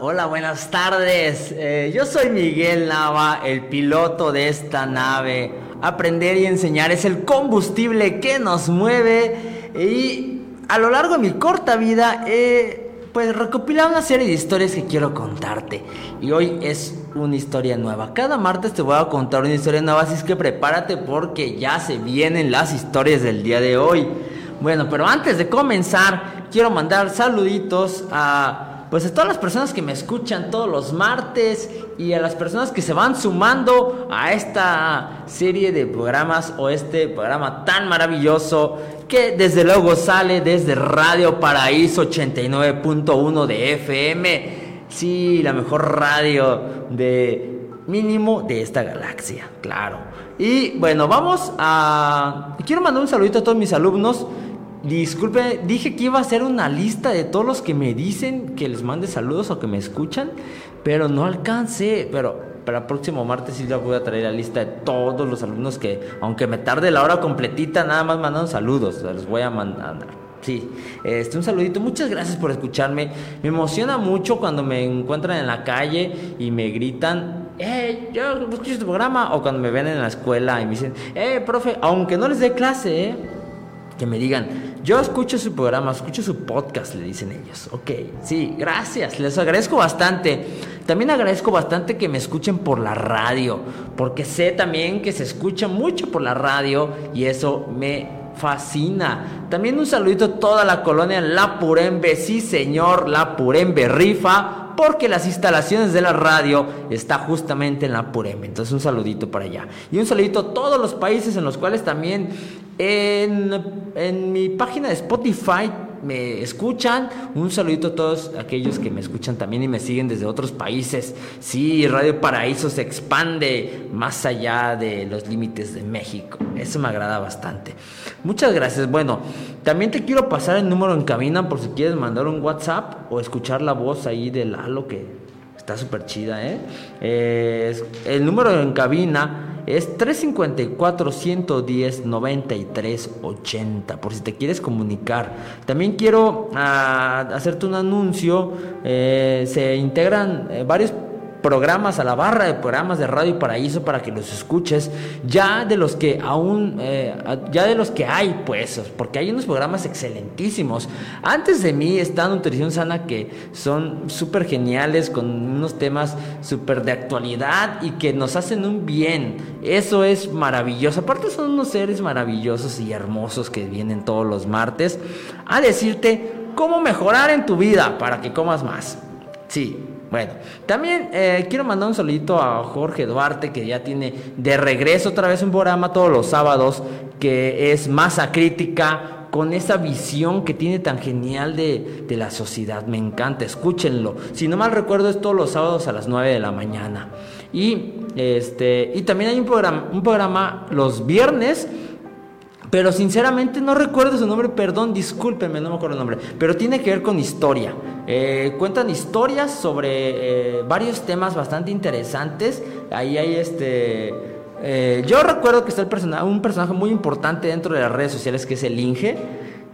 Hola, buenas tardes. Eh, yo soy Miguel Nava, el piloto de esta nave. Aprender y enseñar es el combustible que nos mueve y a lo largo de mi corta vida he pues recopilado una serie de historias que quiero contarte. Y hoy es una historia nueva. Cada martes te voy a contar una historia nueva, así que prepárate porque ya se vienen las historias del día de hoy. Bueno, pero antes de comenzar, quiero mandar saluditos a pues a todas las personas que me escuchan todos los martes y a las personas que se van sumando a esta serie de programas o este programa tan maravilloso que desde luego sale desde Radio Paraíso 89.1 de FM. Sí, la mejor radio de mínimo de esta galaxia, claro. Y bueno, vamos a... Quiero mandar un saludito a todos mis alumnos Disculpe, dije que iba a hacer una lista de todos los que me dicen que les mande saludos o que me escuchan, pero no alcancé. Pero para el próximo martes sí les voy a traer la lista de todos los alumnos que, aunque me tarde la hora completita, nada más mandan saludos. Les voy a mandar. Sí, este, un saludito. Muchas gracias por escucharme. Me emociona mucho cuando me encuentran en la calle y me gritan, ¡eh, yo escucho tu programa! O cuando me ven en la escuela y me dicen, ¡eh, profe! Aunque no les dé clase, ¿eh? Que me digan, yo escucho su programa, escucho su podcast, le dicen ellos. Ok, sí, gracias, les agradezco bastante. También agradezco bastante que me escuchen por la radio, porque sé también que se escucha mucho por la radio y eso me fascina. También un saludito a toda la colonia La Purembe, sí señor, La Purembe rifa, porque las instalaciones de la radio está justamente en La Purembe. Entonces un saludito para allá. Y un saludito a todos los países en los cuales también en, mi página de Spotify me escuchan. Un saludito a todos aquellos que me escuchan también y me siguen desde otros países. Sí, Radio Paraíso se expande más allá de los límites de México. Eso me agrada bastante. Muchas gracias. Bueno, también te quiero pasar el número en cabina por si quieres mandar un WhatsApp o escuchar la voz ahí de Lalo que está súper chida, ¿eh? El número en cabina es 354-110-9380, por si te quieres comunicar. También quiero ah, hacerte un anuncio, eh, se integran eh, varios programas a la barra de programas de Radio Paraíso para que los escuches, ya de los que aún, eh, ya de los que hay, pues, porque hay unos programas excelentísimos. Antes de mí está Nutrición Sana que son súper geniales, con unos temas súper de actualidad y que nos hacen un bien. Eso es maravilloso. Aparte son unos seres maravillosos y hermosos que vienen todos los martes a decirte cómo mejorar en tu vida para que comas más. Sí, bueno, también eh, quiero mandar un saludito a Jorge Duarte, que ya tiene de regreso otra vez un programa todos los sábados, que es masa crítica, con esa visión que tiene tan genial de, de, la sociedad. Me encanta, escúchenlo. Si no mal recuerdo, es todos los sábados a las 9 de la mañana. Y, este, y también hay un programa, un programa los viernes pero sinceramente no recuerdo su nombre, perdón, discúlpenme, no me acuerdo el nombre. Pero tiene que ver con historia. Eh, cuentan historias sobre eh, varios temas bastante interesantes. Ahí hay este. Eh, yo recuerdo que está el un personaje muy importante dentro de las redes sociales que es el Inge.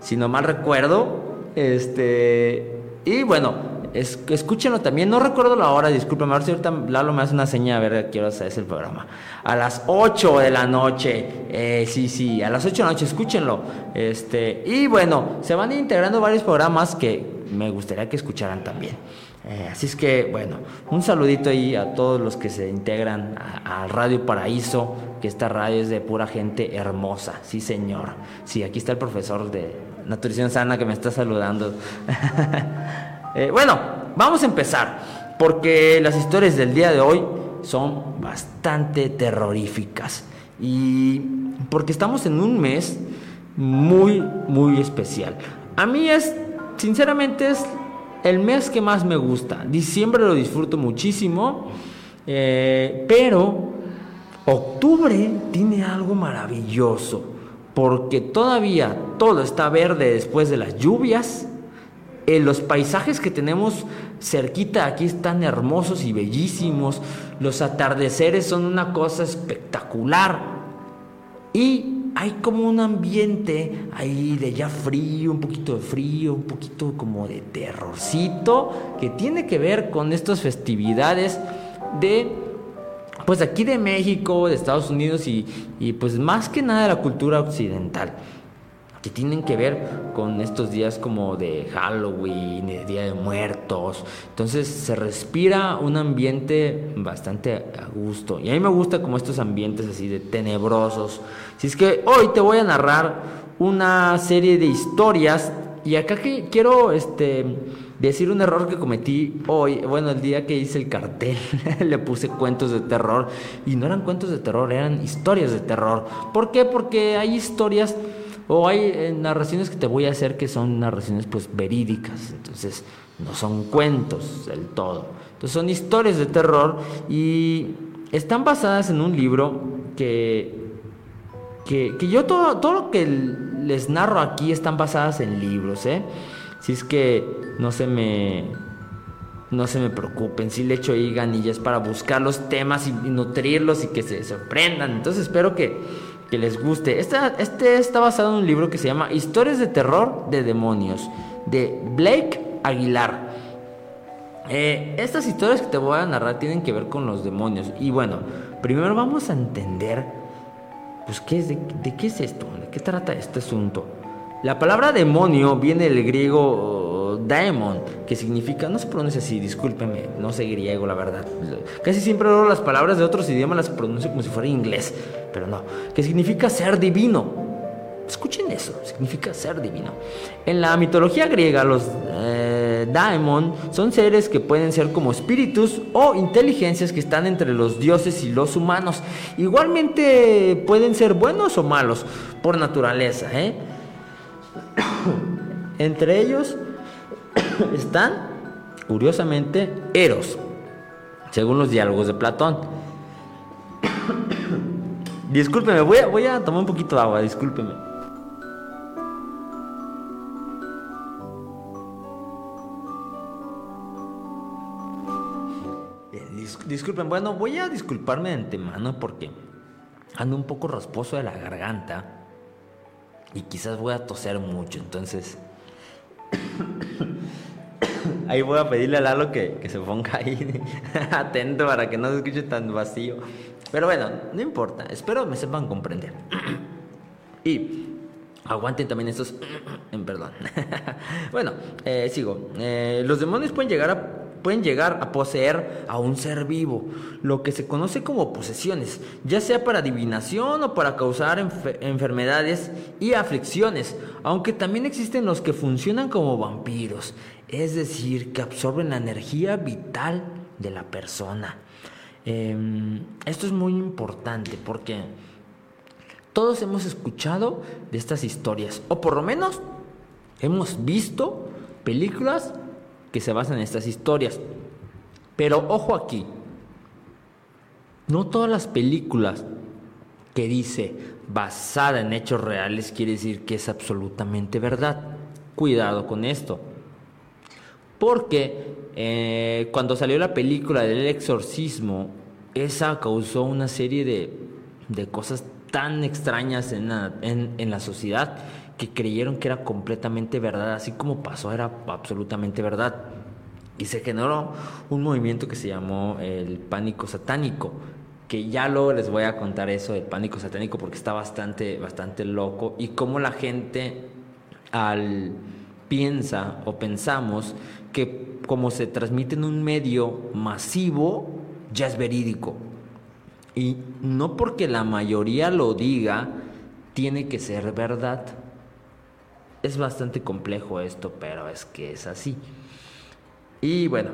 si no mal recuerdo. Este, y bueno, es, escúchenlo también. No recuerdo la hora, discúlpeme. A ver si ahorita Lalo me hace una seña a ver qué hora el programa. A las 8 de la noche. Eh, sí, sí, a las 8 de la noche, escúchenlo. Este, y bueno, se van integrando varios programas que me gustaría que escucharan también. Eh, así es que, bueno, un saludito ahí a todos los que se integran a, Radio Paraíso, que esta radio es de pura gente hermosa, sí señor. Sí, aquí está el profesor de Nutrición Sana que me está saludando. Eh, bueno, vamos a empezar, porque las historias del día de hoy son bastante terroríficas. Y porque estamos en un mes muy, muy especial. A mí es, sinceramente, es el mes que más me gusta. Diciembre lo disfruto muchísimo, eh, pero octubre tiene algo maravilloso, porque todavía todo está verde después de las lluvias eh, los paisajes que tenemos cerquita aquí están hermosos y bellísimos. Los atardeceres son una cosa espectacular. Y hay como un ambiente ahí de ya frío, un poquito de frío, un poquito como de terrorcito, que tiene que ver con estas festividades de, pues aquí de México, de Estados Unidos y, y pues más que nada de la cultura occidental que tienen que ver con estos días como de Halloween, Día de Muertos. Entonces se respira un ambiente bastante a gusto. Y a mí me gusta como estos ambientes así de tenebrosos. Si es que hoy te voy a narrar una serie de historias y acá que quiero este decir un error que cometí hoy, bueno, el día que hice el cartel, le puse cuentos de terror y no eran cuentos de terror, eran historias de terror. ¿Por qué? Porque hay historias o hay eh, narraciones que te voy a hacer que son narraciones pues verídicas, entonces no son cuentos del todo. Entonces son historias de terror y están basadas en un libro que, que, yo todo, todo lo que les narro aquí están basadas en libros, ¿eh? Si es que no se me no se me preocupen, si le echo ahí ganillas para buscar los temas y, nutrirlos y que se sorprendan. Entonces espero que, que les guste. Este, este está basado en un libro que se llama Historias de Terror de Demonios, de Blake Aguilar. Eh, estas historias que te voy a narrar tienen que ver con los demonios. Y bueno, primero vamos a entender, pues, ¿qué es de, qué es esto? ¿De qué trata este asunto? La palabra demonio viene del griego daemon, que significa, no se pronuncia así, discúlpeme, no sé griego, la verdad. Casi siempre las palabras de otros idiomas las pronuncio como si fuera inglés pero no, que significa ser divino. Escuchen eso, significa ser divino. En la mitología griega, los eh, daemon son seres que pueden ser como espíritus o inteligencias que están entre los dioses y los humanos. Igualmente pueden ser buenos o malos por naturaleza. ¿eh? entre ellos están, curiosamente, Eros, según los diálogos de Platón. Discúlpeme, voy a, voy a tomar un poquito de agua, discúlpeme. disculpen, bueno, voy a disculparme de antemano porque ando un poco rasposo de la garganta y quizás voy a toser mucho, entonces ahí voy a pedirle a Lalo que, que se ponga ahí atento para que no se escuche tan vacío. Pero bueno, no importa, espero me sepan comprender. y aguanten también estos... perdón. bueno, eh, sigo. Eh, los demonios pueden llegar a pueden llegar a poseer a un ser vivo, lo que se conoce como posesiones, ya sea para adivinación o para causar enfermedades y aflicciones, aunque también existen los que funcionan como vampiros, es decir, que absorben la energía vital de la persona. Em, esto es muy importante porque todos hemos escuchado de estas historias, o por lo menos hemos visto películas que se basan en estas historias. Pero ojo aquí, no todas las películas que dice basada en hechos reales quiere decir que es absolutamente verdad. Cuidado con esto. Porque eh, cuando salió la película del exorcismo, esa causó una serie de, cosas tan extrañas en la, en, la, sociedad que creyeron que era completamente verdad, así como pasó era absolutamente verdad. Y se generó un movimiento que se llamó el pánico satánico, que ya luego les voy a contar eso del pánico satánico porque está bastante, bastante loco y cómo la gente al piensa o pensamos que como se transmite en un medio masivo, ya es verídico. Y no porque la mayoría lo diga, tiene que ser verdad. Es bastante complejo esto, pero es que es así. Y bueno,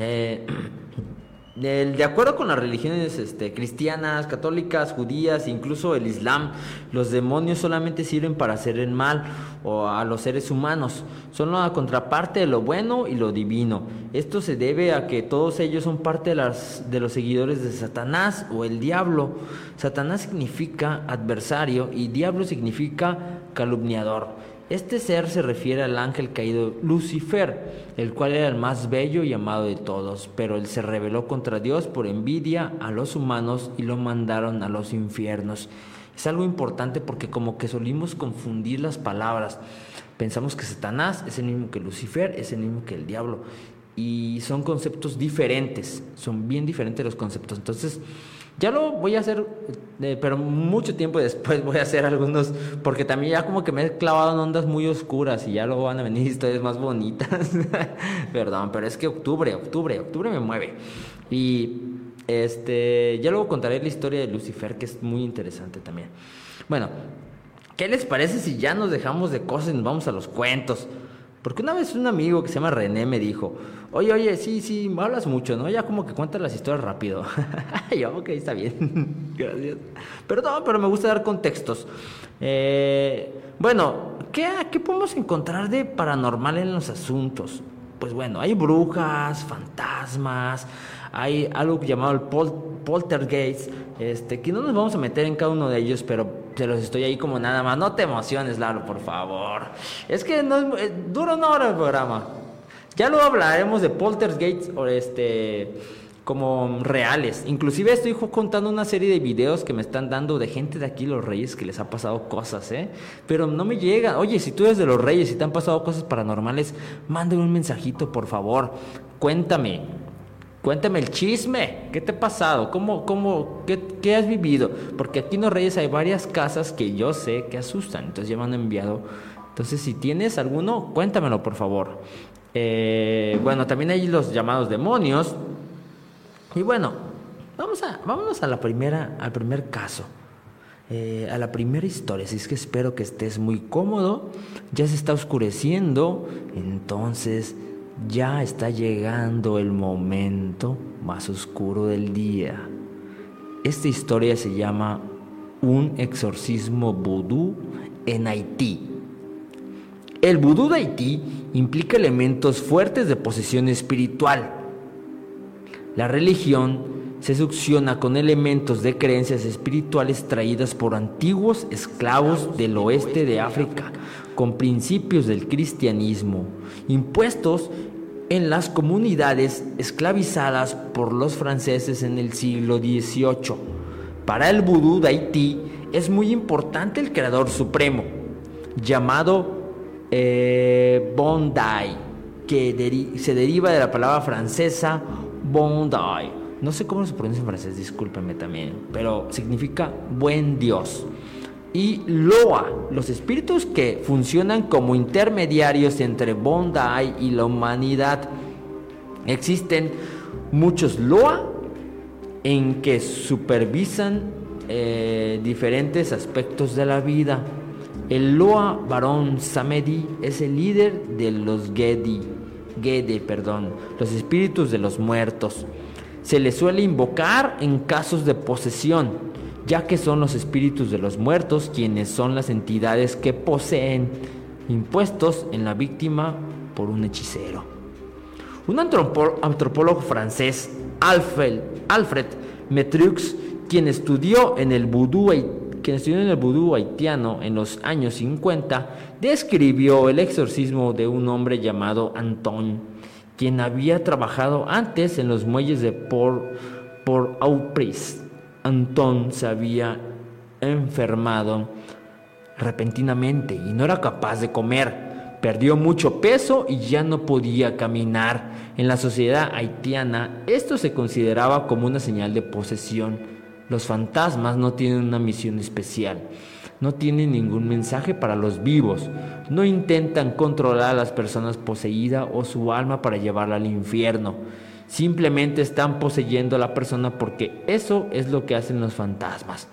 eh, de acuerdo con las religiones este, cristianas, católicas, judías, incluso el Islam, los demonios solamente sirven para hacer el mal o a los seres humanos. Son la contraparte de lo bueno y lo divino. Esto se debe a que todos ellos son parte de, las, de los seguidores de Satanás o el diablo. Satanás significa adversario y diablo significa calumniador. Este ser se refiere al ángel caído Lucifer, el cual era el más bello y amado de todos, pero él se rebeló contra Dios por envidia a los humanos y lo mandaron a los infiernos. Es algo importante porque como que solimos confundir las palabras. Pensamos que Satanás es el mismo que Lucifer, es el mismo que el diablo. Y son conceptos diferentes, son bien diferentes los conceptos. Entonces, ya lo voy a hacer, eh, pero mucho tiempo después voy a hacer algunos, porque también ya como que me he clavado en ondas muy oscuras y ya luego van a venir historias más bonitas. Perdón, pero es que octubre, octubre, octubre me mueve. Y este, ya luego contaré la historia de Lucifer, que es muy interesante también. Bueno, ¿qué les parece si ya nos dejamos de cosas y nos vamos a los cuentos? Porque una vez un amigo que se llama René me dijo, oye, oye, sí, sí, hablas mucho, ¿no? Ya como que cuentas las historias rápido. yo, ok, está bien, gracias. Pero no, pero me gusta dar contextos. Eh, bueno, ¿qué, ¿qué podemos encontrar de paranormal en los asuntos? Pues bueno, hay brujas, fantasmas, hay algo llamado el poltergeist, este, que no nos vamos a meter en cada uno de ellos, pero se los estoy ahí como nada más. No te emociones, Lalo, por favor. Es que no eh, dura una hora el programa. Ya luego hablaremos de poltergeists o este como reales. Inclusive estoy contando una serie de videos que me están dando de gente de aquí, los reyes, que les ha pasado cosas, ¿eh? Pero no me llega. Oye, si tú eres de los reyes y te han pasado cosas paranormales, mándame un mensajito, por favor. Cuéntame. Cuéntame el chisme, ¿qué te ha pasado? ¿Cómo, cómo, qué, has vivido? Porque aquí en Los Reyes hay varias casas que yo sé que asustan, entonces ya me han enviado. Entonces, si tienes alguno, cuéntamelo, por favor. Eh, bueno, también hay los llamados demonios. Y bueno, vamos a, vámonos a la primera, al primer caso. Eh, a la primera historia. Así es que espero que estés muy cómodo. Ya se está oscureciendo. Entonces ya está llegando el momento más oscuro del día. Esta historia se llama Un exorcismo vudú en Haití. El vudú de Haití implica elementos fuertes de posesión espiritual. La religión se succiona con elementos de creencias espirituales traídas por antiguos esclavos del oeste de África, con principios del cristianismo, impuestos en las comunidades esclavizadas por los franceses en el siglo XVIII. Para el vudú de Haití es muy importante el creador supremo, llamado eh, Bondi, que se deriva de la palabra francesa Bondi. No sé cómo se pronuncia en francés, discúlpenme también, pero significa buen Dios y Loa, los espíritus que funcionan como intermediarios entre Bondi y la humanidad. Existen muchos Loa en que supervisan eh, diferentes aspectos de la vida. El Loa varón Samedi es el líder de los Gedi, Gede, perdón, los espíritus de los muertos. Se le suele invocar en casos de posesión ya que son los espíritus de los muertos quienes son las entidades que poseen impuestos en la víctima por un hechicero. Un antropólogo francés, Alfred, Alfred Metrux, quien estudió en el vudú quien estudió en el vudú haitiano en los años 50, describió el exorcismo de un hombre llamado Anton, quien había trabajado antes en los muelles de Port, Port-au-Prince Antón se había enfermado repentinamente y no era capaz de comer. Perdió mucho peso y ya no podía caminar. En la sociedad haitiana esto se consideraba como una señal de posesión. Los fantasmas no tienen una misión especial, no tienen ningún mensaje para los vivos, no intentan controlar a las personas poseídas o su alma para llevarla al infierno. Simplemente están poseyendo a la persona porque eso es lo que hacen los fantasmas.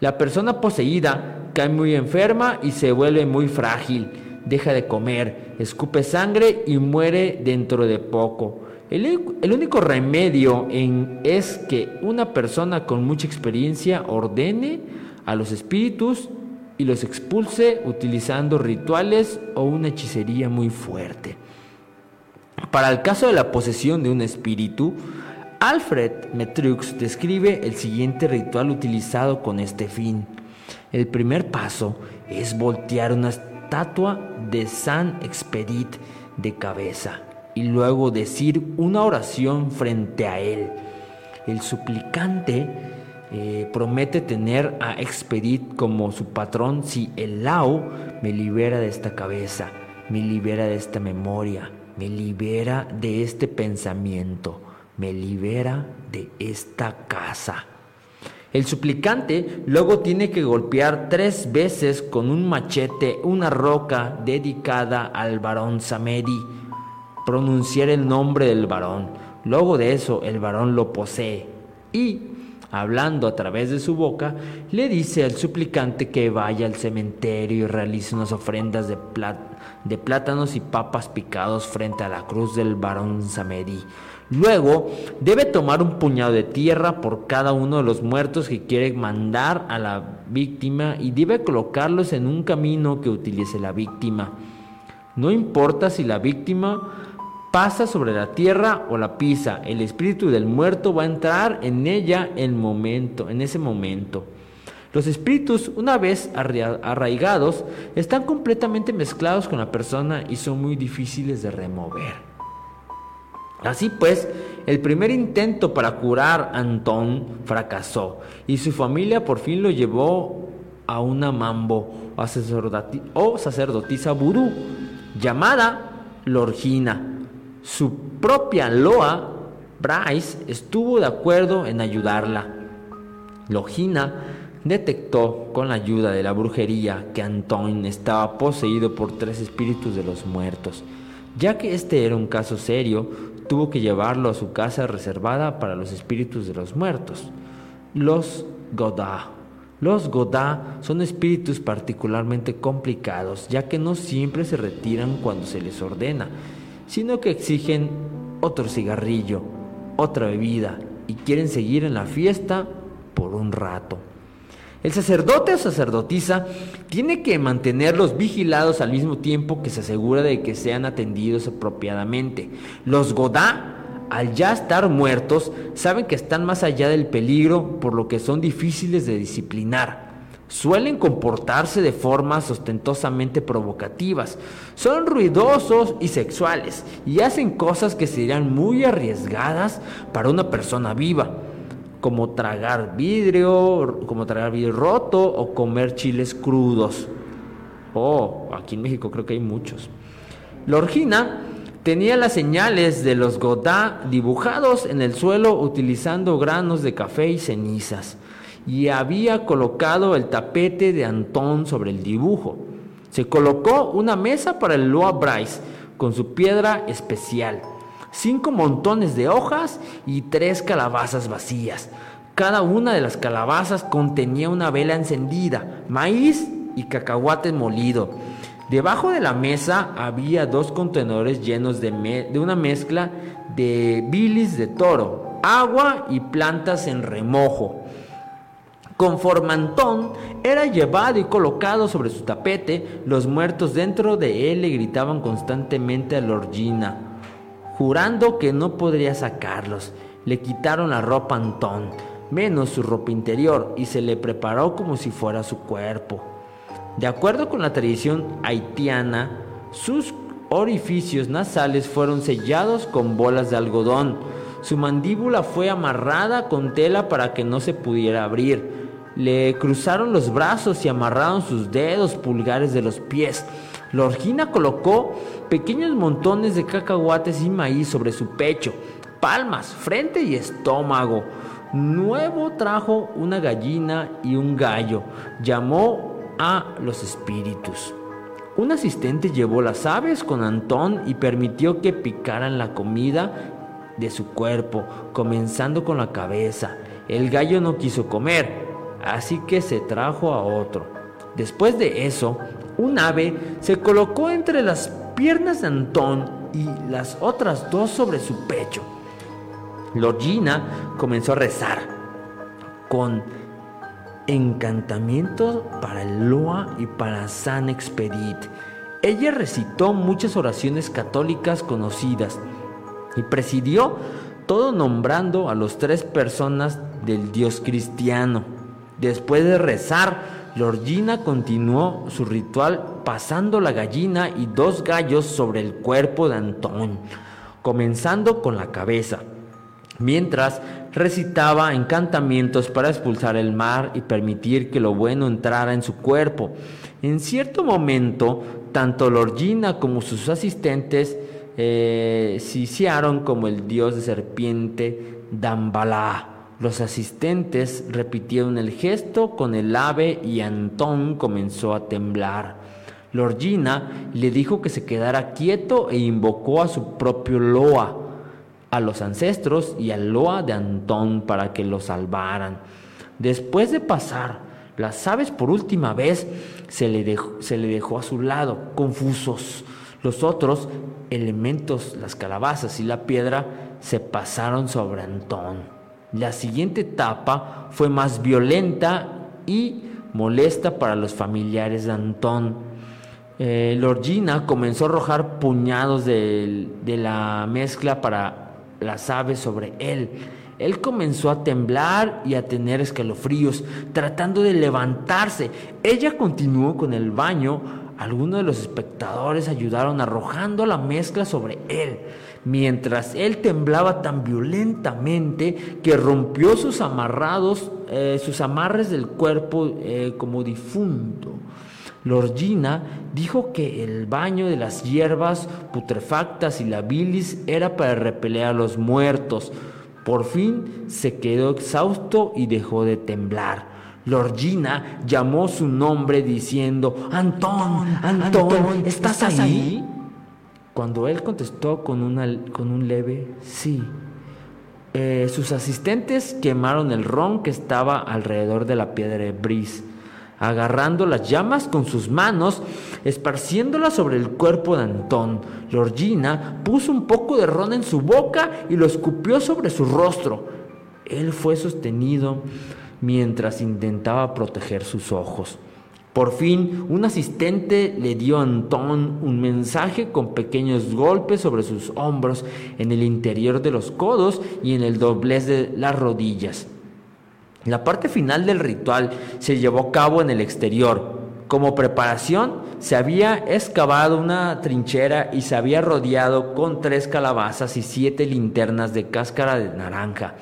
La persona poseída cae muy enferma y se vuelve muy frágil, deja de comer, escupe sangre y muere dentro de poco. El, único remedio es que una persona con mucha experiencia ordene a los espíritus y los expulse utilizando rituales o una hechicería muy fuerte. Para el caso de la posesión de un espíritu, Alfred Metrux describe el siguiente ritual utilizado con este fin. El primer paso es voltear una estatua de San Expedit de cabeza y luego decir una oración frente a él. El suplicante eh, promete tener a Expedit como su patrón si el Lao me libera de esta cabeza, me libera de esta memoria, me libera de este pensamiento, me libera de esta casa. El suplicante luego tiene que golpear tres veces con un machete una roca dedicada al varón Samedi, pronunciar el nombre del varón. Luego de eso el varón lo posee y, hablando a través de su boca, le dice al suplicante que vaya al cementerio y realice unas ofrendas de plata de plátanos y papas picados frente a la cruz del varón Samedi. Luego debe tomar un puñado de tierra por cada uno de los muertos que quiere mandar a la víctima y debe colocarlos en un camino que utilice la víctima. No importa si la víctima pasa sobre la tierra o la pisa, el espíritu del muerto va a entrar en ella en momento, en ese momento. Los espíritus, una vez arraigados, están completamente mezclados con la persona y son muy difíciles de remover. Así pues, el primer intento para curar a Antón fracasó y su familia por fin lo llevó a una mambo o sacerdotisa vudú llamada Lorgina. Su propia Loa, Bryce, estuvo de acuerdo en ayudarla. Lorgina detectó con la ayuda de la brujería que Antoine estaba poseído por tres espíritus de los muertos. Ya que este era un caso serio, tuvo que llevarlo a su casa reservada para los espíritus de los muertos, los Godá. Los Godá son espíritus particularmente complicados, ya que no siempre se retiran cuando se les ordena, sino que exigen otro cigarrillo, otra bebida y quieren seguir en la fiesta por un rato. El sacerdote o sacerdotisa tiene que mantenerlos vigilados al mismo tiempo que se asegura de que sean atendidos apropiadamente. Los Godá, al ya estar muertos, saben que están más allá del peligro, por lo que son difíciles de disciplinar. Suelen comportarse de formas ostentosamente provocativas, son ruidosos y sexuales y hacen cosas que serían muy arriesgadas para una persona viva como tragar vidrio, como tragar vidrio roto o comer chiles crudos. Oh, aquí en México creo que hay muchos. La orgina tenía las señales de los Godá dibujados en el suelo utilizando granos de café y cenizas y había colocado el tapete de Antón sobre el dibujo. Se colocó una mesa para el Loa Bryce con su piedra especial cinco montones de hojas y tres calabazas vacías. Cada una de las calabazas contenía una vela encendida, maíz y cacahuate molido. Debajo de la mesa había dos contenedores llenos de, una mezcla de bilis de toro, agua y plantas en remojo. Con formantón era llevado y colocado sobre su tapete, los muertos dentro de él le gritaban constantemente a Lorgina jurando que no podría sacarlos. Le quitaron la ropa a Antón, menos su ropa interior, y se le preparó como si fuera su cuerpo. De acuerdo con la tradición haitiana, sus orificios nasales fueron sellados con bolas de algodón. Su mandíbula fue amarrada con tela para que no se pudiera abrir. le cruzaron los brazos y amarraron sus dedos pulgares de los pies. Lorgina colocó pequeños montones de cacahuates y maíz sobre su pecho, palmas, frente y estómago. Nuevo trajo una gallina y un gallo. Llamó a los espíritus. Un asistente llevó las aves con Antón y permitió que picaran la comida de su cuerpo, comenzando con la cabeza. El gallo no quiso comer, así que se trajo a otro. Después de eso, un ave se colocó entre las piernas de Antón y las otras dos sobre su pecho. Lorgina comenzó a rezar con encantamientos para el Loa y para San Expedit. Ella recitó muchas oraciones católicas conocidas y presidió todo nombrando a los tres personas del Dios cristiano. Después de rezar, Lorgina continuó su ritual pasando la gallina y dos gallos sobre el cuerpo de Antón, comenzando con la cabeza, mientras recitaba encantamientos para expulsar el mar y permitir que lo bueno entrara en su cuerpo. En cierto momento, tanto Lorgina como sus asistentes eh, siciaron como el dios de serpiente Dambalá. Los asistentes repitieron el gesto con el ave y Antón comenzó a temblar. Lorgina le dijo que se quedara quieto e invocó a su propio Loa, a los ancestros y al Loa de Antón para que lo salvaran. Después de pasar las aves por última vez, se le se le dejó a su lado, confusos. Los otros elementos, las calabazas y la piedra, se pasaron sobre Antón. La siguiente etapa fue más violenta y molesta para los familiares de Antón. Eh, Lorgina comenzó a arrojar puñados de, de la mezcla para las aves sobre él. Él comenzó a temblar y a tener escalofríos, tratando de levantarse. Ella continuó con el baño. Algunos de los espectadores ayudaron arrojando la mezcla sobre él mientras él temblaba tan violentamente que rompió sus amarrados, eh, sus amarres del cuerpo eh, como difunto. Lorgina dijo que el baño de las hierbas putrefactas y la bilis era para repeler a los muertos. Por fin se quedó exhausto y dejó de temblar. Lorgina llamó su nombre diciendo, Antón, Antón, ¿estás, ahí? Cuando él contestó con, con un leve sí, eh, sus asistentes quemaron el ron que estaba alrededor de la piedra de bris, agarrando las llamas con sus manos, esparciéndolas sobre el cuerpo de Antón. Lorgina puso un poco de ron en su boca y lo escupió sobre su rostro. Él fue sostenido mientras intentaba proteger sus ojos. Por fin, un asistente le dio a Antón un mensaje con pequeños golpes sobre sus hombros, en el interior de los codos y en el doblez de las rodillas. La parte final del ritual se llevó a cabo en el exterior. Como preparación, se había excavado una trinchera y se había rodeado con tres calabazas y siete linternas de cáscara de naranja.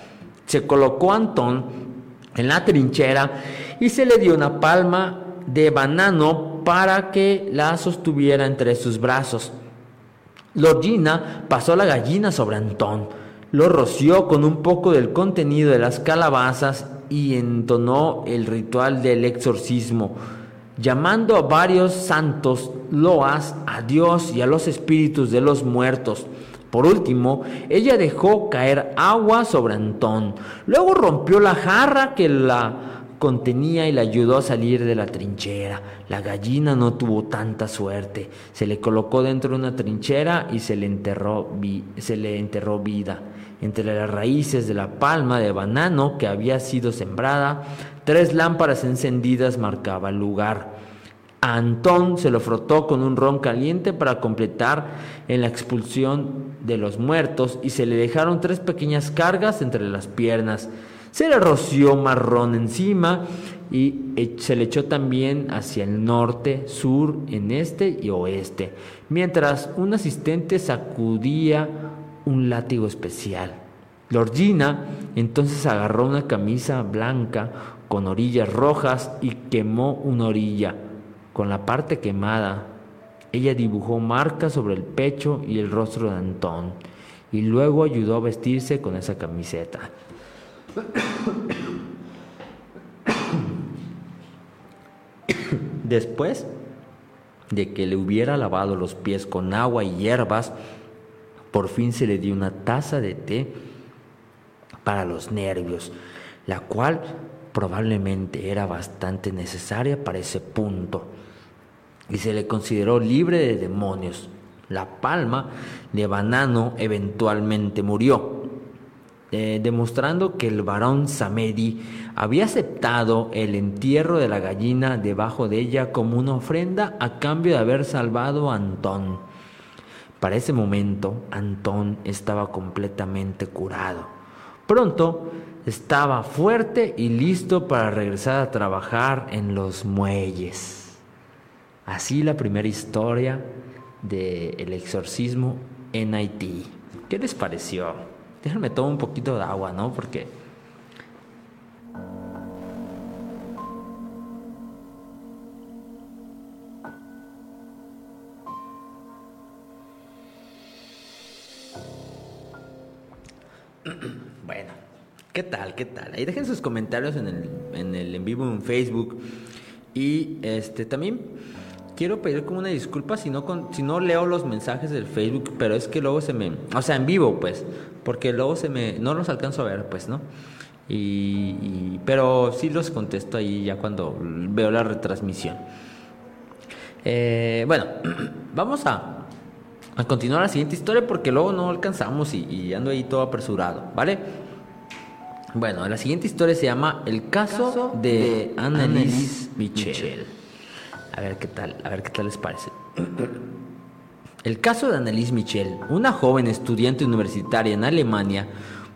Se colocó a Antón en la trinchera y se le dio una palma de banano para que la sostuviera entre sus brazos. Lorgina pasó la gallina sobre Antón, lo roció con un poco del contenido de las calabazas y entonó el ritual del exorcismo, llamando a varios santos loas a Dios y a los espíritus de los muertos. Por último, ella dejó caer agua sobre Antón. Luego rompió la jarra que la contenía y le ayudó a salir de la trinchera. La gallina no tuvo tanta suerte. Se le colocó dentro de una trinchera y se le enterró, se le enterró vida. Entre las raíces de la palma de banano que había sido sembrada, tres lámparas encendidas marcaban lugar. A Antón se lo frotó con un ron caliente para completar en la expulsión de los muertos y se le dejaron tres pequeñas cargas entre las piernas. Se le roció marrón encima y se le echó también hacia el norte, sur, en este y oeste, mientras un asistente sacudía un látigo especial. Lorgina entonces agarró una camisa blanca con orillas rojas y quemó una orilla. Con la parte quemada, ella dibujó marcas sobre el pecho y el rostro de Antón y luego ayudó a vestirse con esa camiseta. Después de que le hubiera lavado los pies con agua y hierbas, por fin se le dio una taza de té para los nervios, la cual probablemente era bastante necesaria para ese punto, y se le consideró libre de demonios. La palma de Banano eventualmente murió, eh, demostrando que el varón Samedi había aceptado el entierro de la gallina debajo de ella como una ofrenda a cambio de haber salvado a Antón. Para ese momento, Antón estaba completamente curado. Pronto estaba fuerte y listo para regresar a trabajar en los muelles. Así la primera historia del exorcismo en Haití. ¿Qué les pareció? déjenme tomar un poquito de agua, ¿no? Porque... Bueno, ¿qué tal? ¿Qué tal? Ahí dejen sus comentarios en el en, el en vivo en Facebook. Y este también quiero pedir como una disculpa si no, con, si no leo los mensajes del Facebook, pero es que luego se me... O sea, en vivo, pues, porque luego se me... No los alcanzo a ver, pues, ¿no? Y, pero sí los contesto ahí ya cuando veo la retransmisión. Eh, bueno, vamos a, a, continuar la siguiente historia porque luego no alcanzamos y, ando ahí todo apresurado, ¿vale? Bueno, la siguiente historia se llama El caso, de, Annelies Michel. A ver qué tal, a ver qué tal les parece. El caso de Annelies Michel, una joven estudiante universitaria en Alemania,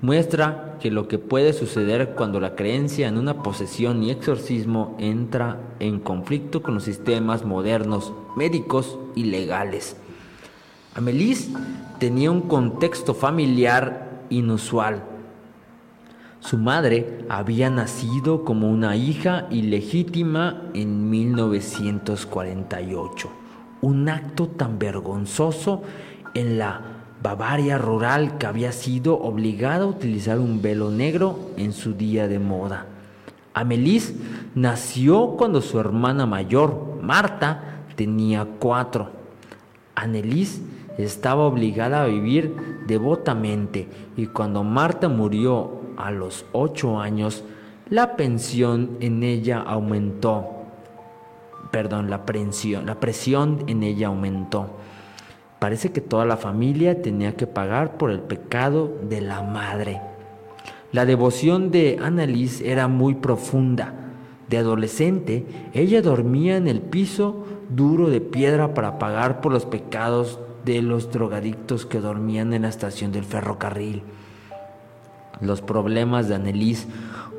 muestra que lo que puede suceder cuando la creencia en una posesión y exorcismo entra en conflicto con los sistemas modernos, médicos y legales. Amelis tenía un contexto familiar inusual su madre había nacido como una hija ilegítima en 1948, un acto tan vergonzoso en la Bavaria rural que había sido obligada a utilizar un velo negro en su día de moda. Amelis nació cuando su hermana mayor, Marta, tenía cuatro. Anelis estaba obligada a vivir devotamente y cuando Marta murió a los ocho años, la pensión en ella aumentó. Perdón, la la presión en ella aumentó. Parece que toda la familia tenía que pagar por el pecado de la madre. La devoción de Annalise era muy profunda. De adolescente, ella dormía en el piso duro de piedra para pagar por los pecados de los drogadictos que dormían en la estación del ferrocarril. Los problemas de Annelies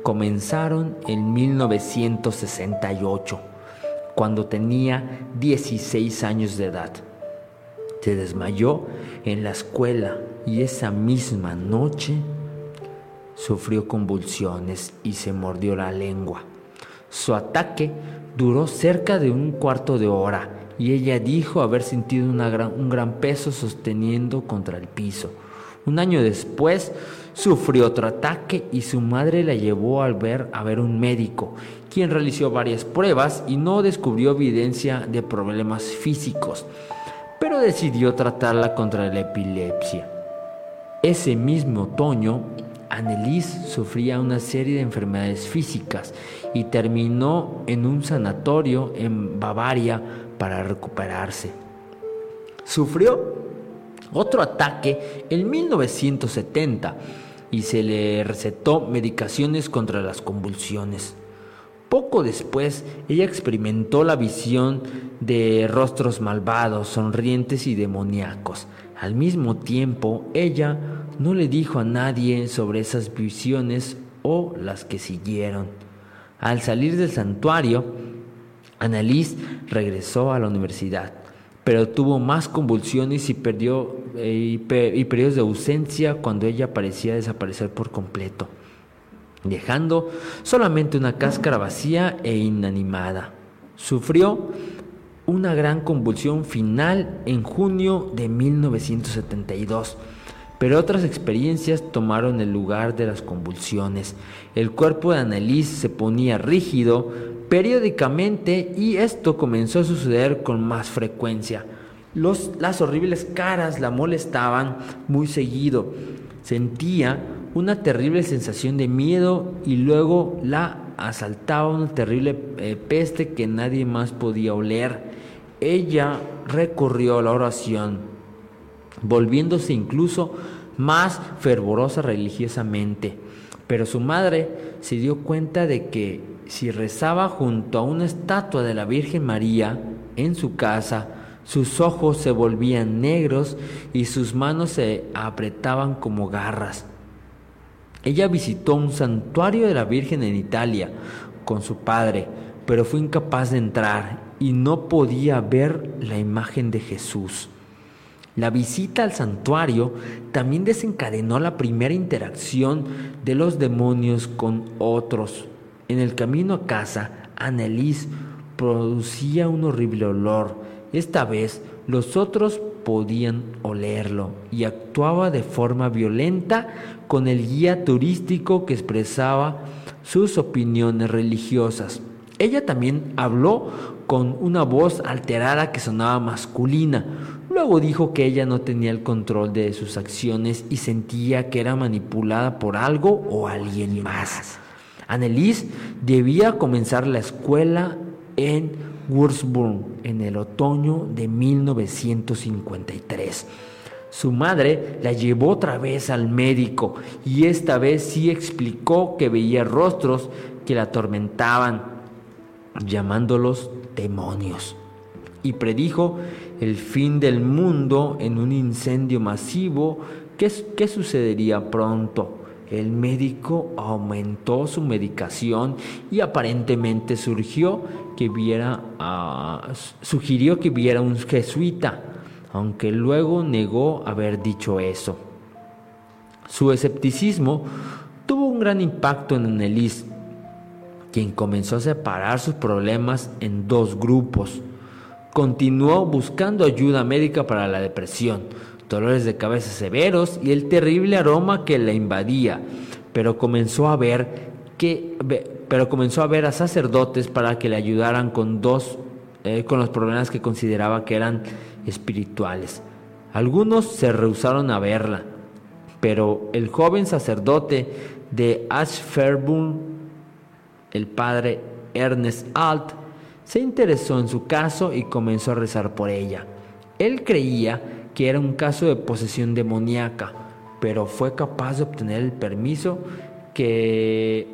comenzaron en 1968, cuando tenía 16 años de edad. Se desmayó en la escuela y esa misma noche sufrió convulsiones y se mordió la lengua. Su ataque duró cerca de un cuarto de hora y ella dijo haber sentido un gran peso sosteniendo contra el piso. Un año después sufrió otro ataque y su madre la llevó al ver a ver un médico, quien realizó varias pruebas y no descubrió evidencia de problemas físicos, pero decidió tratarla contra la epilepsia. Ese mismo otoño, Annelies sufría una serie de enfermedades físicas y terminó en un sanatorio en Bavaria para recuperarse. Sufrió otro ataque en 1970 y se le recetó medicaciones contra las convulsiones. Poco después, ella experimentó la visión de rostros malvados, sonrientes y demoníacos. Al mismo tiempo, ella no le dijo a nadie sobre esas visiones o las que siguieron. Al salir del santuario, Annalise regresó a la universidad pero tuvo más convulsiones y perdió eh, y, periodos de ausencia cuando ella parecía desaparecer por completo. dejando solamente una cáscara vacía e inanimada. Sufrió una gran convulsión final en junio de 1972, pero otras experiencias tomaron el lugar de las convulsiones. El cuerpo de Annelise se ponía rígido periódicamente y esto comenzó a suceder con más frecuencia. Los, las horribles caras la molestaban muy seguido. Sentía una terrible sensación de miedo y luego la asaltaba una terrible eh, peste que nadie más podía oler. Ella recurrió a la oración, volviéndose incluso más fervorosa religiosamente. Pero su madre se dio cuenta de que si rezaba junto a una estatua de la Virgen María en su casa, sus ojos se volvían negros y sus manos se apretaban como garras. Ella visitó un santuario de la Virgen en Italia con su padre, pero fue incapaz de entrar y no podía ver la imagen de Jesús. La visita al santuario también desencadenó la primera interacción de los demonios con otros. En el camino a casa, Annelies producía un horrible olor. Esta vez los otros podían olerlo y actuaba de forma violenta con el guía turístico que expresaba sus opiniones religiosas. Ella también habló con una voz alterada que sonaba masculina. Luego dijo que ella no tenía el control de sus acciones y sentía que era manipulada por algo o alguien más. Annelies debía comenzar la escuela en Würzburg en el otoño de 1953. Su madre la llevó otra vez al médico y esta vez sí explicó que veía rostros que la atormentaban, llamándolos demonios, y predijo el fin del mundo en un incendio masivo que sucedería pronto. El médico aumentó su medicación y aparentemente surgió que viera, sugirió que viera un jesuita, aunque luego negó haber dicho eso. Su escepticismo tuvo un gran impacto en Annelies, quien comenzó a separar sus problemas en dos grupos. Continuó buscando ayuda médica para la depresión, dolores de cabeza severos y el terrible aroma que la invadía, pero comenzó a ver que pero comenzó a ver a sacerdotes para que le ayudaran con dos eh, con los problemas que consideraba que eran espirituales. Algunos se rehusaron a verla, pero el joven sacerdote de Ashfordburn, el padre Ernest Alt, se interesó en su caso y comenzó a rezar por ella. Él creía que era un caso de posesión demoníaca, pero fue capaz de obtener el permiso que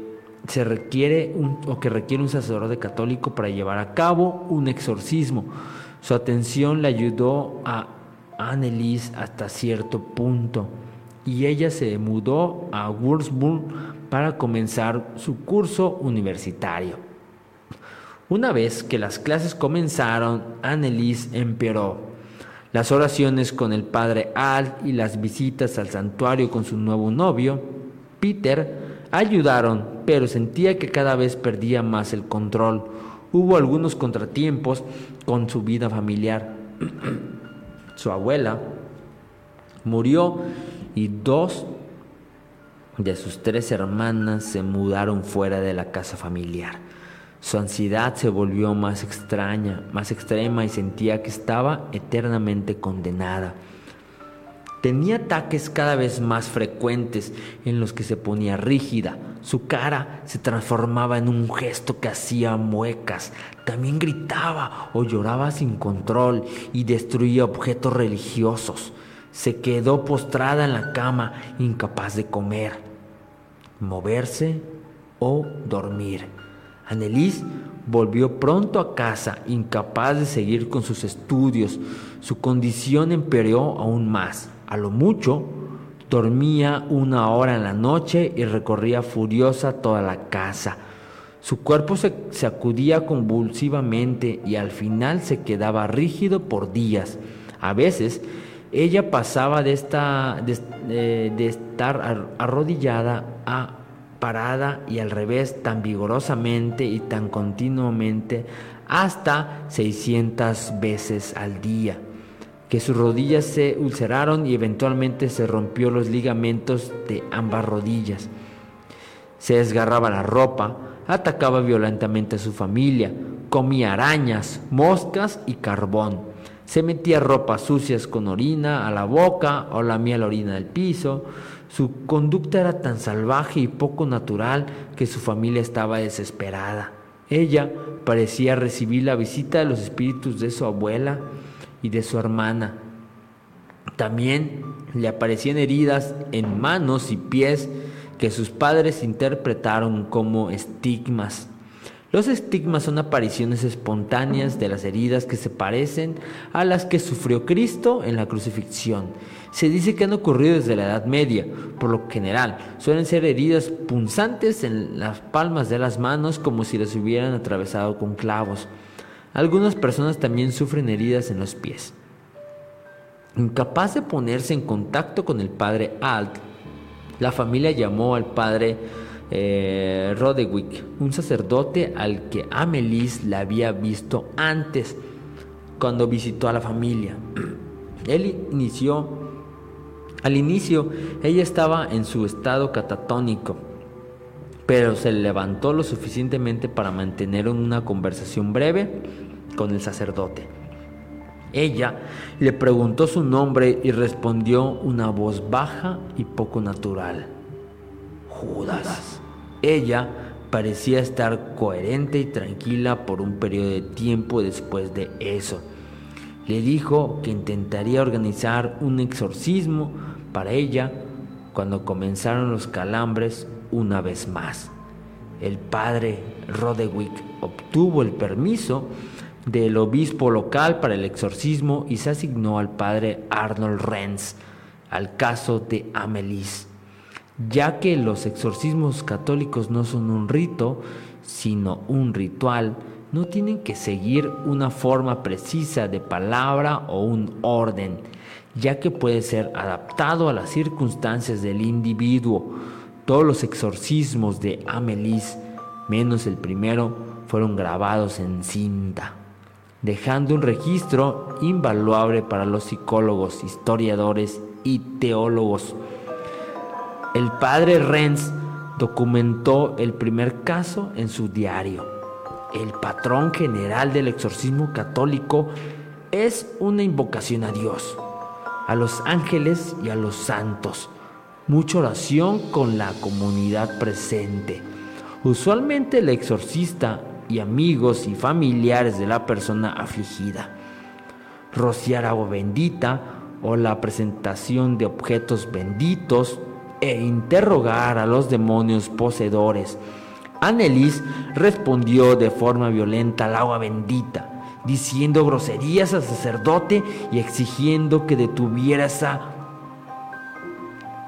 se requiere un, o que requiere un sacerdote católico para llevar a cabo un exorcismo. Su atención le ayudó a Annelies hasta cierto punto y ella se mudó a Würzburg para comenzar su curso universitario. Una vez que las clases comenzaron, Annelies empeoró. Las oraciones con el padre Al y las visitas al santuario con su nuevo novio, Peter, ayudaron, pero sentía que cada vez perdía más el control. Hubo algunos contratiempos con su vida familiar. su abuela murió y dos de sus tres hermanas se mudaron fuera de la casa familiar. Su ansiedad se volvió más extraña, más extrema y sentía que estaba eternamente condenada. Tenía ataques cada vez más frecuentes en los que se ponía rígida. Su cara se transformaba en un gesto que hacía muecas. También gritaba o lloraba sin control y destruía objetos religiosos. Se quedó postrada en la cama, incapaz de comer, moverse o dormir. Annelies volvió pronto a casa, incapaz de seguir con sus estudios. Su condición empeoró aún más. A lo mucho, dormía una hora en la noche y recorría furiosa toda la casa. Su cuerpo se sacudía convulsivamente y al final se quedaba rígido por días. A veces, ella pasaba de, esta, de, de estar arrodillada a parada y al revés tan vigorosamente y tan continuamente hasta 600 veces al día, que sus rodillas se ulceraron y eventualmente se rompió los ligamentos de ambas rodillas. Se desgarraba la ropa, atacaba violentamente a su familia, comía arañas, moscas y carbón. Se metía ropas sucias con orina a la boca o lamía la orina del piso. Su conducta era tan salvaje y poco natural que su familia estaba desesperada. Ella parecía recibir la visita de los espíritus de su abuela y de su hermana. También le aparecían heridas en manos y pies que sus padres interpretaron como estigmas. Los estigmas son apariciones espontáneas de las heridas que se parecen a las que sufrió Cristo en la crucifixión. Se dice que han ocurrido desde la Edad Media, por lo general suelen ser heridas punzantes en las palmas de las manos como si las hubieran atravesado con clavos. Algunas personas también sufren heridas en los pies. Incapaz de ponerse en contacto con el padre Alt, la familia llamó al padre eh, Rodewick, un sacerdote al que Amelis la había visto antes cuando visitó a la familia. Él inició, al inicio, ella estaba en su estado catatónico, pero se levantó lo suficientemente para mantener una conversación breve con el sacerdote. Ella le preguntó su nombre y respondió una voz baja y poco natural. Judas. Ella parecía estar coherente y tranquila por un periodo de tiempo después de eso. Le dijo que intentaría organizar un exorcismo para ella cuando comenzaron los calambres una vez más. El padre Rodewick obtuvo el permiso del obispo local para el exorcismo y se asignó al padre Arnold Renz al caso de Amelis ya que los exorcismos católicos no son un rito, sino un ritual, no tienen que seguir una forma precisa de palabra o un orden, ya que puede ser adaptado a las circunstancias del individuo. Todos los exorcismos de Amelis, menos el primero, fueron grabados en cinta, dejando un registro invaluable para los psicólogos, historiadores y teólogos. El padre Renz documentó el primer caso en su diario. El patrón general del exorcismo católico es una invocación a Dios, a los ángeles y a los santos. Mucha oración con la comunidad presente. Usualmente el exorcista y amigos y familiares de la persona afligida. Rociar agua bendita o la presentación de objetos benditos e interrogar a los demonios poseedores. Annelies respondió de forma violenta al agua bendita, diciendo groserías al sacerdote y exigiendo que detuviera esa,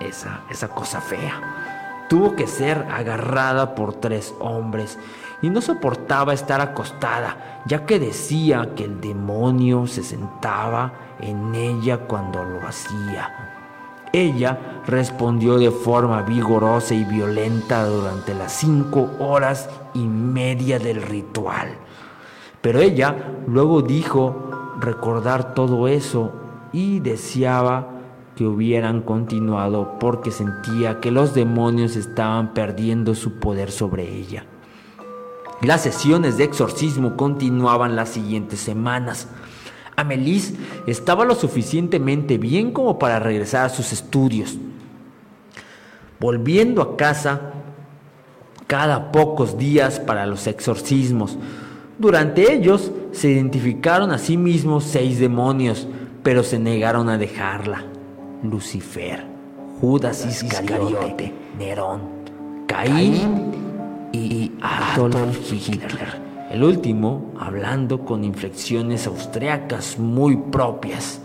esa, esa cosa fea. Tuvo que ser agarrada por tres hombres y no soportaba estar acostada, ya que decía que el demonio se sentaba en ella cuando lo hacía. Ella respondió de forma vigorosa y violenta durante las cinco horas y media del ritual. Pero ella luego dijo recordar todo eso y deseaba que hubieran continuado porque sentía que los demonios estaban perdiendo su poder sobre ella. Las sesiones de exorcismo continuaban las siguientes semanas. Amelis estaba lo suficientemente bien como para regresar a sus estudios. Volviendo a casa cada pocos días para los exorcismos. Durante ellos se identificaron a sí mismos seis demonios, pero se negaron a dejarla. Lucifer, Judas Iscariote, Nerón, Caín y Adolf Hitler el último hablando con inflexiones austriacas muy propias.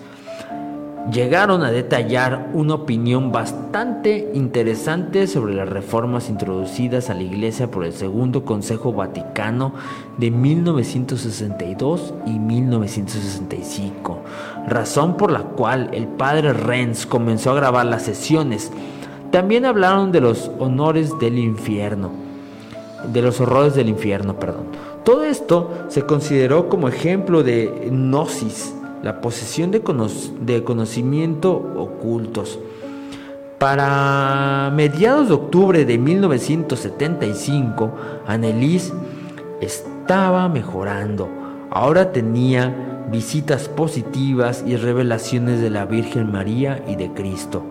Llegaron a detallar una opinión bastante interesante sobre las reformas introducidas a la Iglesia por el Segundo Consejo Vaticano de 1962 y 1965, razón por la cual el padre Renz comenzó a grabar las sesiones También hablaron de los honores del infierno, de los horrores del infierno, perdón. Todo esto se consideró como ejemplo de gnosis, la posesión de, de conocimiento ocultos. Para mediados de octubre de 1975, Annelies estaba mejorando. Ahora tenía visitas positivas y revelaciones de la Virgen María y de Cristo,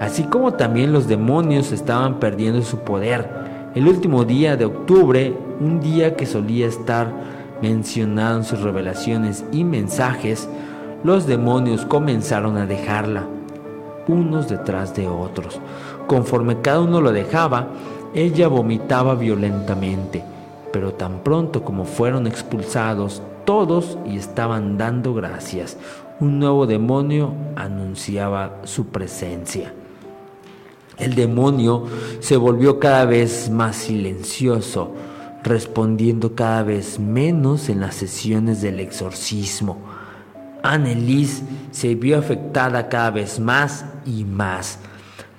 así como también los demonios estaban perdiendo su poder. El último día de octubre, un día que solía estar mencionado en sus revelaciones y mensajes, los demonios comenzaron a dejarla unos detrás de otros. Conforme cada uno lo dejaba, ella vomitaba violentamente, pero tan pronto como fueron expulsados todos y estaban dando gracias, un nuevo demonio anunciaba su presencia. El demonio se volvió cada vez más silencioso, respondiendo cada vez menos en las sesiones del exorcismo. Annelies se vio afectada cada vez más y más,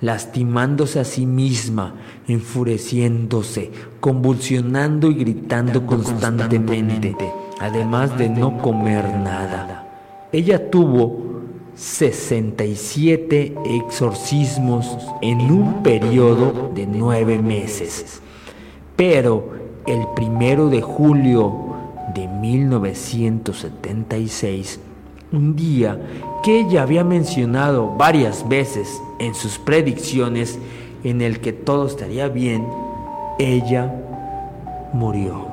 lastimándose a sí misma, enfureciéndose, convulsionando y gritando constantemente, además de no comer nada. Ella tuvo 67 exorcismos en un periodo de nueve meses. Pero el primero de julio de 1976 un día que ella había mencionado varias veces en sus predicciones en el que todo estaría bien, ella murió.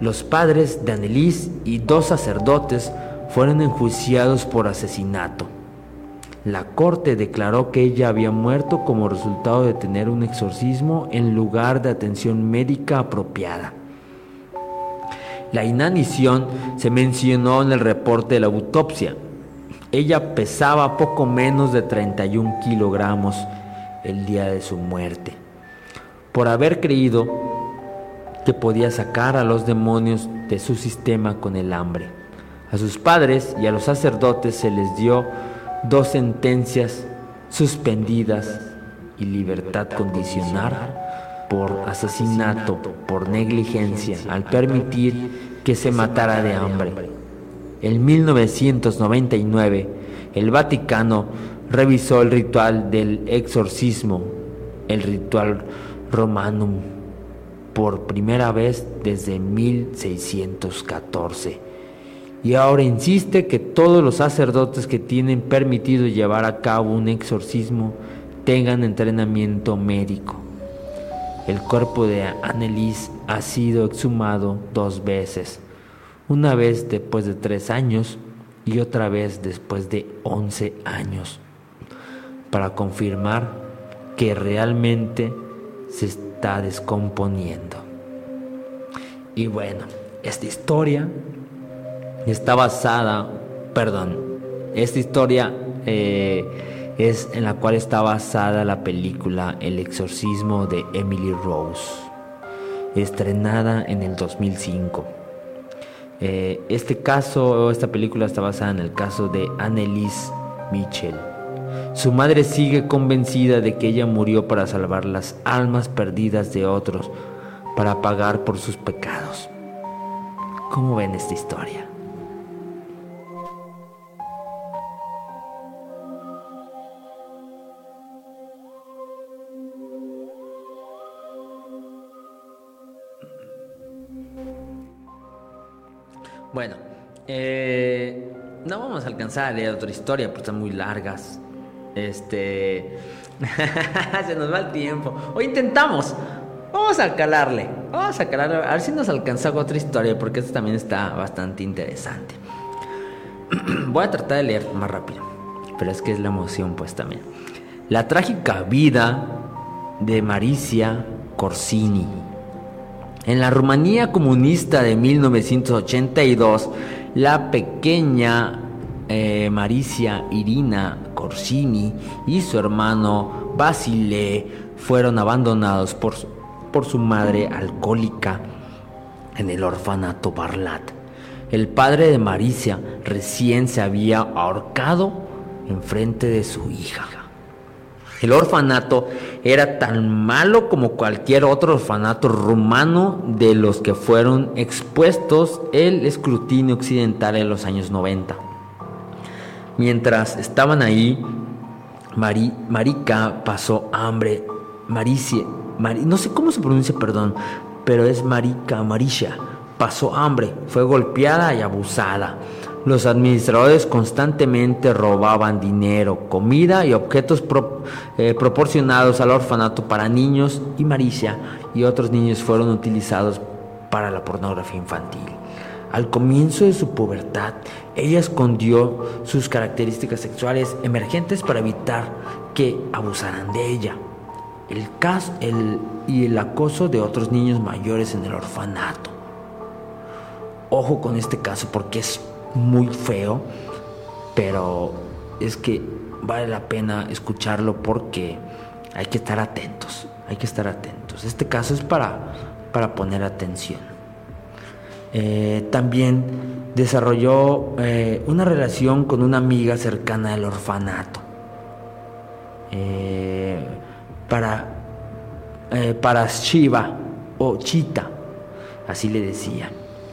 Los padres de Annelies y dos sacerdotes fueron enjuiciados por asesinato. La corte declaró que ella había muerto como resultado de tener un exorcismo en lugar de atención médica apropiada. La inanición se mencionó en el reporte de la autopsia. Ella pesaba poco menos de 31 kilogramos el día de su muerte, por haber creído que podía sacar a los demonios de su sistema con el hambre. A sus padres y a los sacerdotes se les dio dos sentencias suspendidas y libertad condicional por asesinato, por negligencia, al permitir que se matara de hambre. En 1999, el Vaticano revisó el ritual del exorcismo, el ritual romanum, por primera vez desde 1614. Y ahora insiste que todos los sacerdotes que tienen permitido llevar a cabo un exorcismo tengan entrenamiento médico. El cuerpo de Annelies ha sido exhumado dos veces, una vez después de tres años y otra vez después de once años, para confirmar que realmente se está descomponiendo. Y bueno, esta historia está basada, perdón, esta historia eh, es en la cual está basada la película El exorcismo de Emily Rose, estrenada en el 2005. Eh, este caso, esta película está basada en el caso de Annelise Mitchell. Su madre sigue convencida de que ella murió para salvar las almas perdidas de otros, para pagar por sus pecados. ¿Cómo ven esta historia? Bueno, eh, no vamos a alcanzar a leer otra historia porque están muy largas. Este. Se nos va el tiempo. O intentamos. Vamos a calarle. Vamos a calarle. A ver si nos alcanza otra historia porque esto también está bastante interesante. Voy a tratar de leer más rápido. Pero es que es la emoción, pues también. La trágica vida de Maricia Corsini. En la Rumanía comunista de 1982, la pequeña eh, Maricia Irina Corsini y su hermano Basile fueron abandonados por, por su madre alcohólica en el orfanato Barlat. El padre de Maricia recién se había ahorcado en frente de su hija. El orfanato era tan malo como cualquier otro orfanato rumano de los que fueron expuestos el escrutinio occidental en los años 90. Mientras estaban ahí, Marica pasó hambre. Maricia, no sé cómo se pronuncia, perdón, pero es Marica, Marisha. Pasó hambre, fue golpeada y abusada. Los administradores constantemente robaban dinero, comida y objetos eh, proporcionados al orfanato para niños y Maricia y otros niños fueron utilizados para la pornografía infantil. Al comienzo de su pubertad, ella escondió sus características sexuales emergentes para evitar que abusaran de ella. El caso y el acoso de otros niños mayores en el orfanato. Ojo con este caso porque es muy feo, pero es que vale la pena escucharlo porque hay que estar atentos, hay que estar atentos. Este caso es para, para poner atención. Eh, también desarrolló eh, una relación con una amiga cercana del orfanato. Eh, para, para Shiva o Chita, así le decía.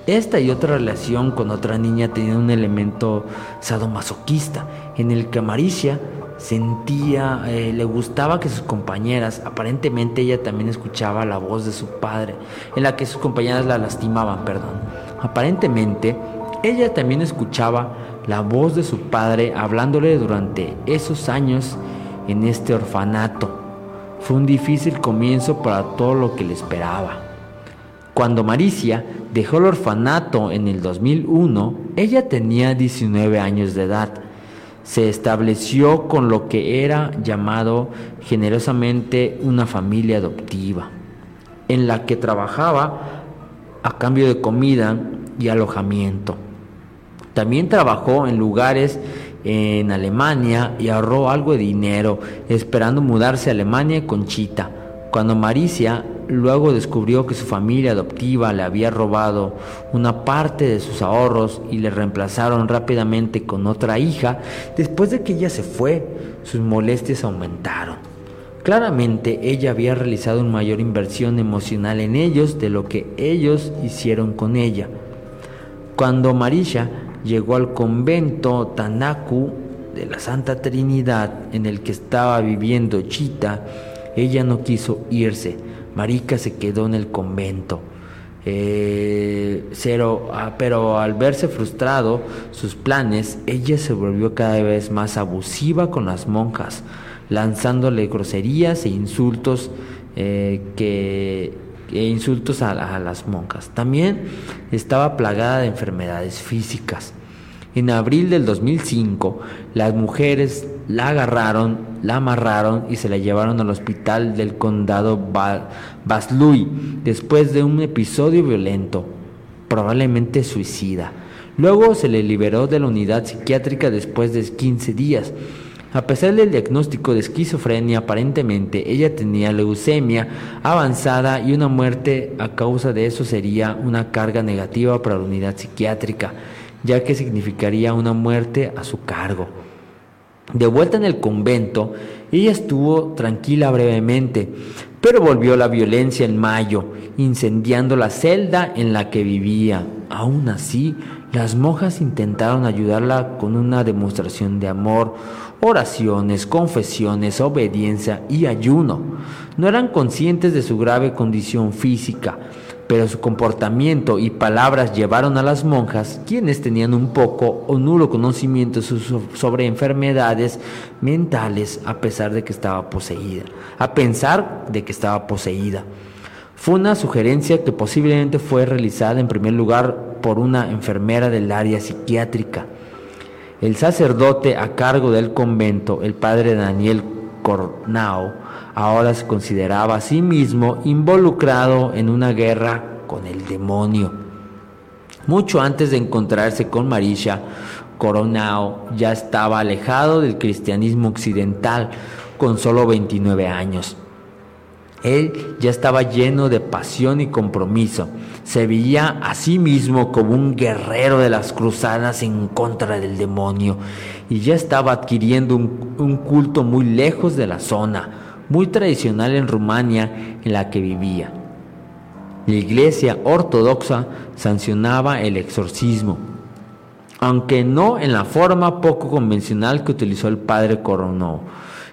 Esta y otra relación con otra niña tenían un elemento sadomasoquista, en el que Maricia sentía, eh, le gustaba que sus compañeras, aparentemente ella también escuchaba la voz de su padre, en la que sus compañeras la lastimaban, perdón. Aparentemente, ella también escuchaba la voz de su padre hablándole durante esos años en este orfanato. Fue un difícil comienzo para todo lo que le esperaba. Cuando Maricia dejó el orfanato en el 2001, ella tenía 19 años de edad. Se estableció con lo que era llamado generosamente una familia adoptiva, en la que trabajaba a cambio de comida y alojamiento. También trabajó en lugares en Alemania y ahorró algo de dinero, esperando mudarse a Alemania con Chita. Cuando Maricia luego descubrió que su familia adoptiva le había robado una parte de sus ahorros y le reemplazaron rápidamente con otra hija, después de que ella se fue, sus molestias aumentaron. Claramente ella había realizado una mayor inversión emocional en ellos de lo que ellos hicieron con ella. Cuando Marisha llegó al convento Tanaku de la Santa Trinidad en el que estaba viviendo Chita, ella no quiso irse. Marica se quedó en el convento. Eh, ah, pero al verse frustrado sus planes, ella se volvió cada vez más abusiva con las monjas, lanzándole groserías e insultos eh, que, e insultos a, a las monjas. También estaba plagada de enfermedades físicas. En abril del 2005, las mujeres la agarraron, la amarraron y se la llevaron al hospital del condado Vaslui después de un episodio violento, probablemente suicida. Luego se le liberó de la unidad psiquiátrica después de 15 días. A pesar del diagnóstico de esquizofrenia, aparentemente ella tenía leucemia avanzada y una muerte a causa de eso sería una carga negativa para la unidad psiquiátrica ya que significaría una muerte a su cargo. De vuelta en el convento, ella estuvo tranquila brevemente, pero volvió la violencia en mayo, incendiando la celda en la que vivía. Aún así, las monjas intentaron ayudarla con una demostración de amor, oraciones, confesiones, obediencia y ayuno. No eran conscientes de su grave condición física, pero su comportamiento y palabras llevaron a las monjas, quienes tenían un poco o nulo conocimiento sobre enfermedades mentales, a pesar de que estaba poseída, a pensar de que estaba poseída. Fue una sugerencia que posiblemente fue realizada en primer lugar por una enfermera del área psiquiátrica. El sacerdote a cargo del convento, el padre Daniel Cornao, ahora se consideraba a sí mismo involucrado en una guerra con el demonio. Mucho antes de encontrarse con Marisha, Coronao ya estaba alejado del cristianismo occidental con solo 29 años. Él ya estaba lleno de pasión y compromiso. Se veía a sí mismo como un guerrero de las cruzadas en contra del demonio y ya estaba adquiriendo un, culto muy lejos de la zona, muy tradicional en Rumania en la que vivía. La iglesia ortodoxa sancionaba el exorcismo, aunque no en la forma poco convencional que utilizó el padre Coronó.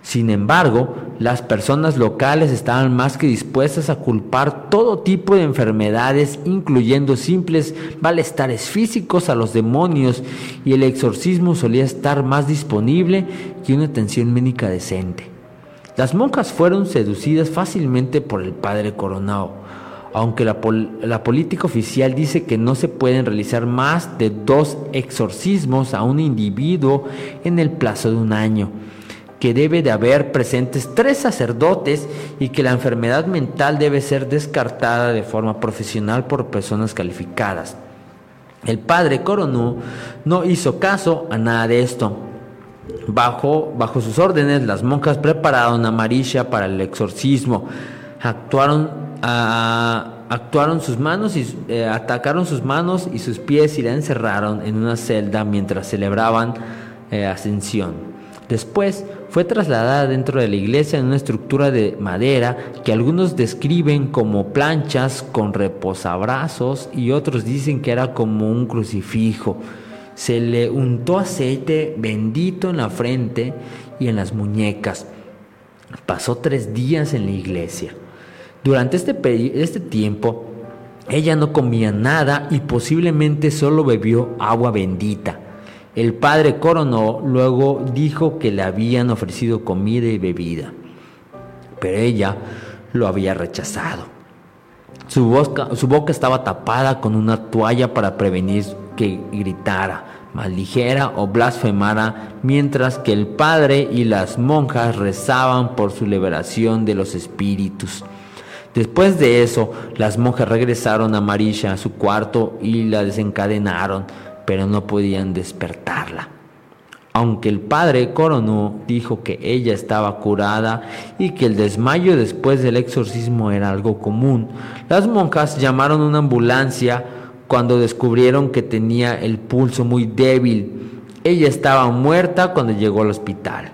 Sin embargo, las personas locales estaban más que dispuestas a culpar todo tipo de enfermedades, incluyendo simples malestares físicos a los demonios, y el exorcismo solía estar más disponible que una atención médica decente. Las monjas fueron seducidas fácilmente por el padre Coronado, aunque la, la, política oficial dice que no se pueden realizar más de dos exorcismos a un individuo en el plazo de un año que debe de haber presentes tres sacerdotes y que la enfermedad mental debe ser descartada de forma profesional por personas calificadas. El padre Coronó no hizo caso a nada de esto. Bajo, bajo sus órdenes, las monjas prepararon a Marisha para el exorcismo. Actuaron, actuaron sus manos y eh, atacaron sus manos y sus pies y la encerraron en una celda mientras celebraban eh, ascensión. Después fue trasladada dentro de la iglesia en una estructura de madera que algunos describen como planchas con reposabrazos y otros dicen que era como un crucifijo. Se le untó aceite bendito en la frente y en las muñecas. Pasó tres días en la iglesia. Durante este, este tiempo, ella no comía nada y posiblemente solo bebió agua bendita. El padre Coronó luego dijo que le habían ofrecido comida y bebida, pero ella lo había rechazado. Su boca, su boca estaba tapada con una toalla para prevenir que gritara, maldijera o blasfemara, mientras que el padre y las monjas rezaban por su liberación de los espíritus. Después de eso, las monjas regresaron a Marisha a su cuarto y la desencadenaron pero no podían despertarla. Aunque el padre Coronó dijo que ella estaba curada y que el desmayo después del exorcismo era algo común, las monjas llamaron una ambulancia cuando descubrieron que tenía el pulso muy débil. Ella estaba muerta cuando llegó al hospital.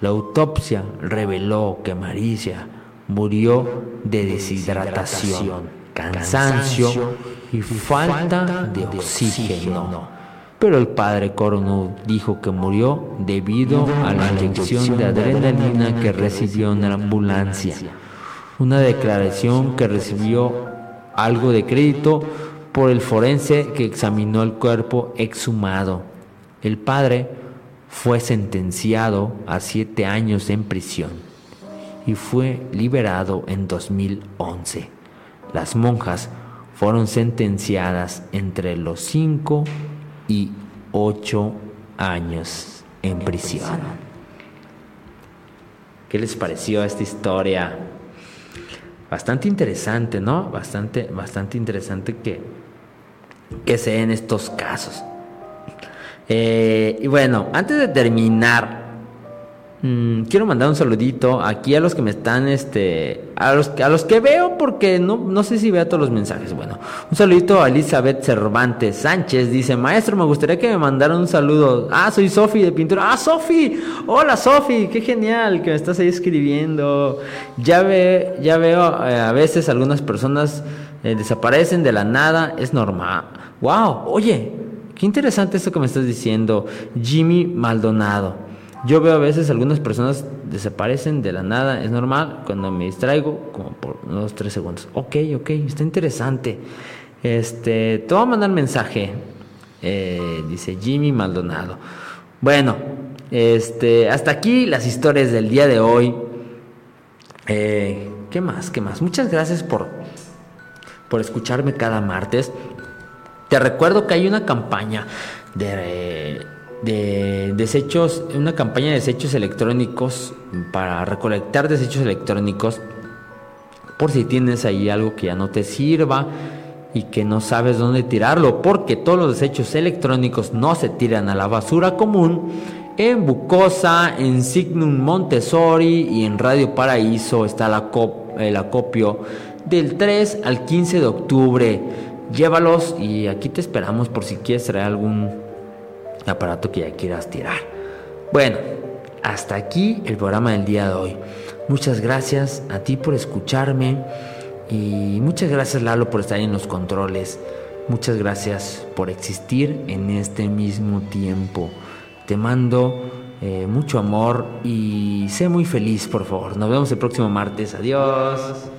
La autopsia reveló que Maricia murió de deshidratación, cansancio y falta de oxígeno. Pero el padre Coronel dijo que murió debido a la inyección de adrenalina que recibió en la ambulancia. Una declaración que recibió algo de crédito por el forense que examinó el cuerpo exhumado. El padre fue sentenciado a siete años en prisión y fue liberado en 2011. Las monjas fueron sentenciadas entre los 5 y 8 años en prisión. ¿Qué les pareció esta historia? Bastante interesante, ¿no? Bastante, bastante interesante que, que se den estos casos. Eh, y bueno, antes de terminar Mm, quiero mandar un saludito aquí a los que me están, este, a los, a los que veo porque no, no sé si veo todos los mensajes. Bueno, un saludito a Elizabeth Cervantes Sánchez. Dice, maestro, me gustaría que me mandaran un saludo. Ah, soy Sofi de pintura. Ah, Sofi. Hola, Sofi. Qué genial que me estás ahí escribiendo. Ya, ve, ya veo eh, a veces algunas personas eh, desaparecen de la nada. Es normal. Wow, oye, qué interesante esto que me estás diciendo. Jimmy Maldonado. Yo veo a veces algunas personas desaparecen de la nada, es normal, cuando me distraigo, como por unos tres segundos. Ok, ok, está interesante. Este, te voy a mandar mensaje, eh, dice Jimmy Maldonado. Bueno, este, hasta aquí las historias del día de hoy. Eh, ¿Qué más? ¿Qué más? Muchas gracias por, por escucharme cada martes. Te recuerdo que hay una campaña de de desechos, una campaña de desechos electrónicos para recolectar desechos electrónicos por si tienes ahí algo que ya no te sirva y que no sabes dónde tirarlo, porque todos los desechos electrónicos no se tiran a la basura común. En Bucosa, en Signum Montessori y en Radio Paraíso está el acopio del 3 al 15 de octubre. Llévalos y aquí te esperamos por si quieres traer algún aparato que ya quieras tirar. Bueno, hasta aquí el programa del día de hoy. Muchas gracias a ti por escucharme y muchas gracias Lalo por estar en los controles. Muchas gracias por existir en este mismo tiempo. Te mando eh, mucho amor y sé muy feliz, por favor. Nos vemos el próximo martes. Adiós.